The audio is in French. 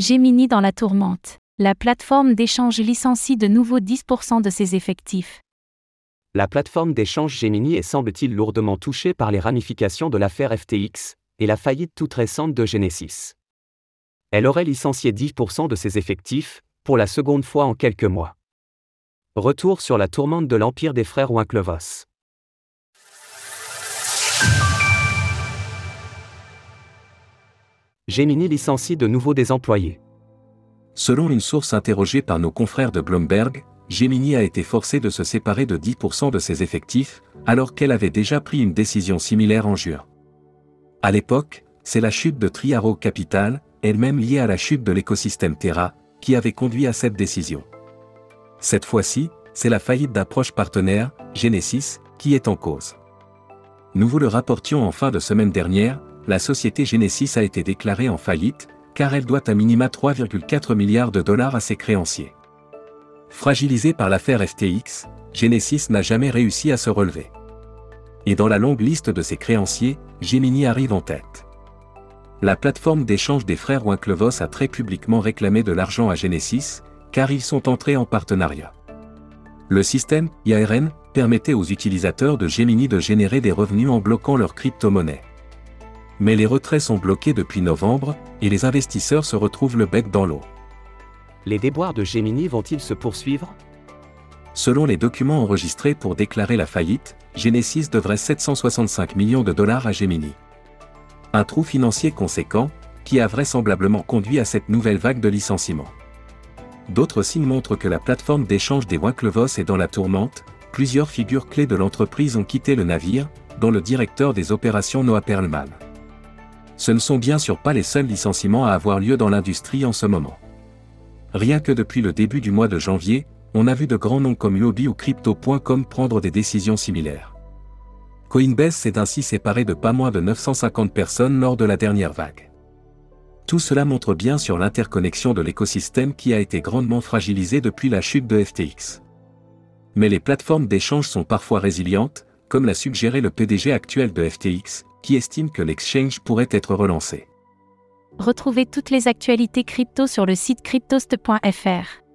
Gemini dans la tourmente. La plateforme d'échange licencie de nouveau 10% de ses effectifs. La plateforme d'échange Gemini est semble-t-il lourdement touchée par les ramifications de l'affaire FTX et la faillite toute récente de Genesis. Elle aurait licencié 10% de ses effectifs, pour la seconde fois en quelques mois. Retour sur la tourmente de l'empire des frères Winklevoss. Gemini licencie de nouveau des employés. Selon une source interrogée par nos confrères de Bloomberg, Gemini a été forcé de se séparer de 10% de ses effectifs, alors qu'elle avait déjà pris une décision similaire en juin. À l'époque, c'est la chute de Triaro Capital, elle-même liée à la chute de l'écosystème Terra, qui avait conduit à cette décision. Cette fois-ci, c'est la faillite d'approche partenaire, Genesis, qui est en cause. Nous vous le rapportions en fin de semaine dernière, la société Genesis a été déclarée en faillite, car elle doit à minima 3,4 milliards de dollars à ses créanciers. Fragilisée par l'affaire FTX, Genesis n'a jamais réussi à se relever. Et dans la longue liste de ses créanciers, Gemini arrive en tête. La plateforme d'échange des frères Winklevoss a très publiquement réclamé de l'argent à Genesis, car ils sont entrés en partenariat. Le système IARN permettait aux utilisateurs de Gemini de générer des revenus en bloquant leur crypto-monnaie mais les retraits sont bloqués depuis novembre, et les investisseurs se retrouvent le bec dans l'eau. Les déboires de Gemini vont-ils se poursuivre? Selon les documents enregistrés pour déclarer la faillite, Genesis devrait 765 millions de dollars à Gemini. Un trou financier conséquent, qui a vraisemblablement conduit à cette nouvelle vague de licenciements. D'autres signes montrent que la plateforme d'échange des Winklevoss est dans la tourmente, plusieurs figures clés de l'entreprise ont quitté le navire, dont le directeur des opérations Noah Perlman ce ne sont bien sûr pas les seuls licenciements à avoir lieu dans l'industrie en ce moment. Rien que depuis le début du mois de janvier, on a vu de grands noms comme Huobi ou Crypto.com prendre des décisions similaires. Coinbase s'est ainsi séparé de pas moins de 950 personnes lors de la dernière vague. Tout cela montre bien sur l'interconnexion de l'écosystème qui a été grandement fragilisé depuis la chute de FTX. Mais les plateformes d'échange sont parfois résilientes, comme l'a suggéré le PDG actuel de FTX, qui estime que l'exchange pourrait être relancé. Retrouvez toutes les actualités crypto sur le site cryptost.fr.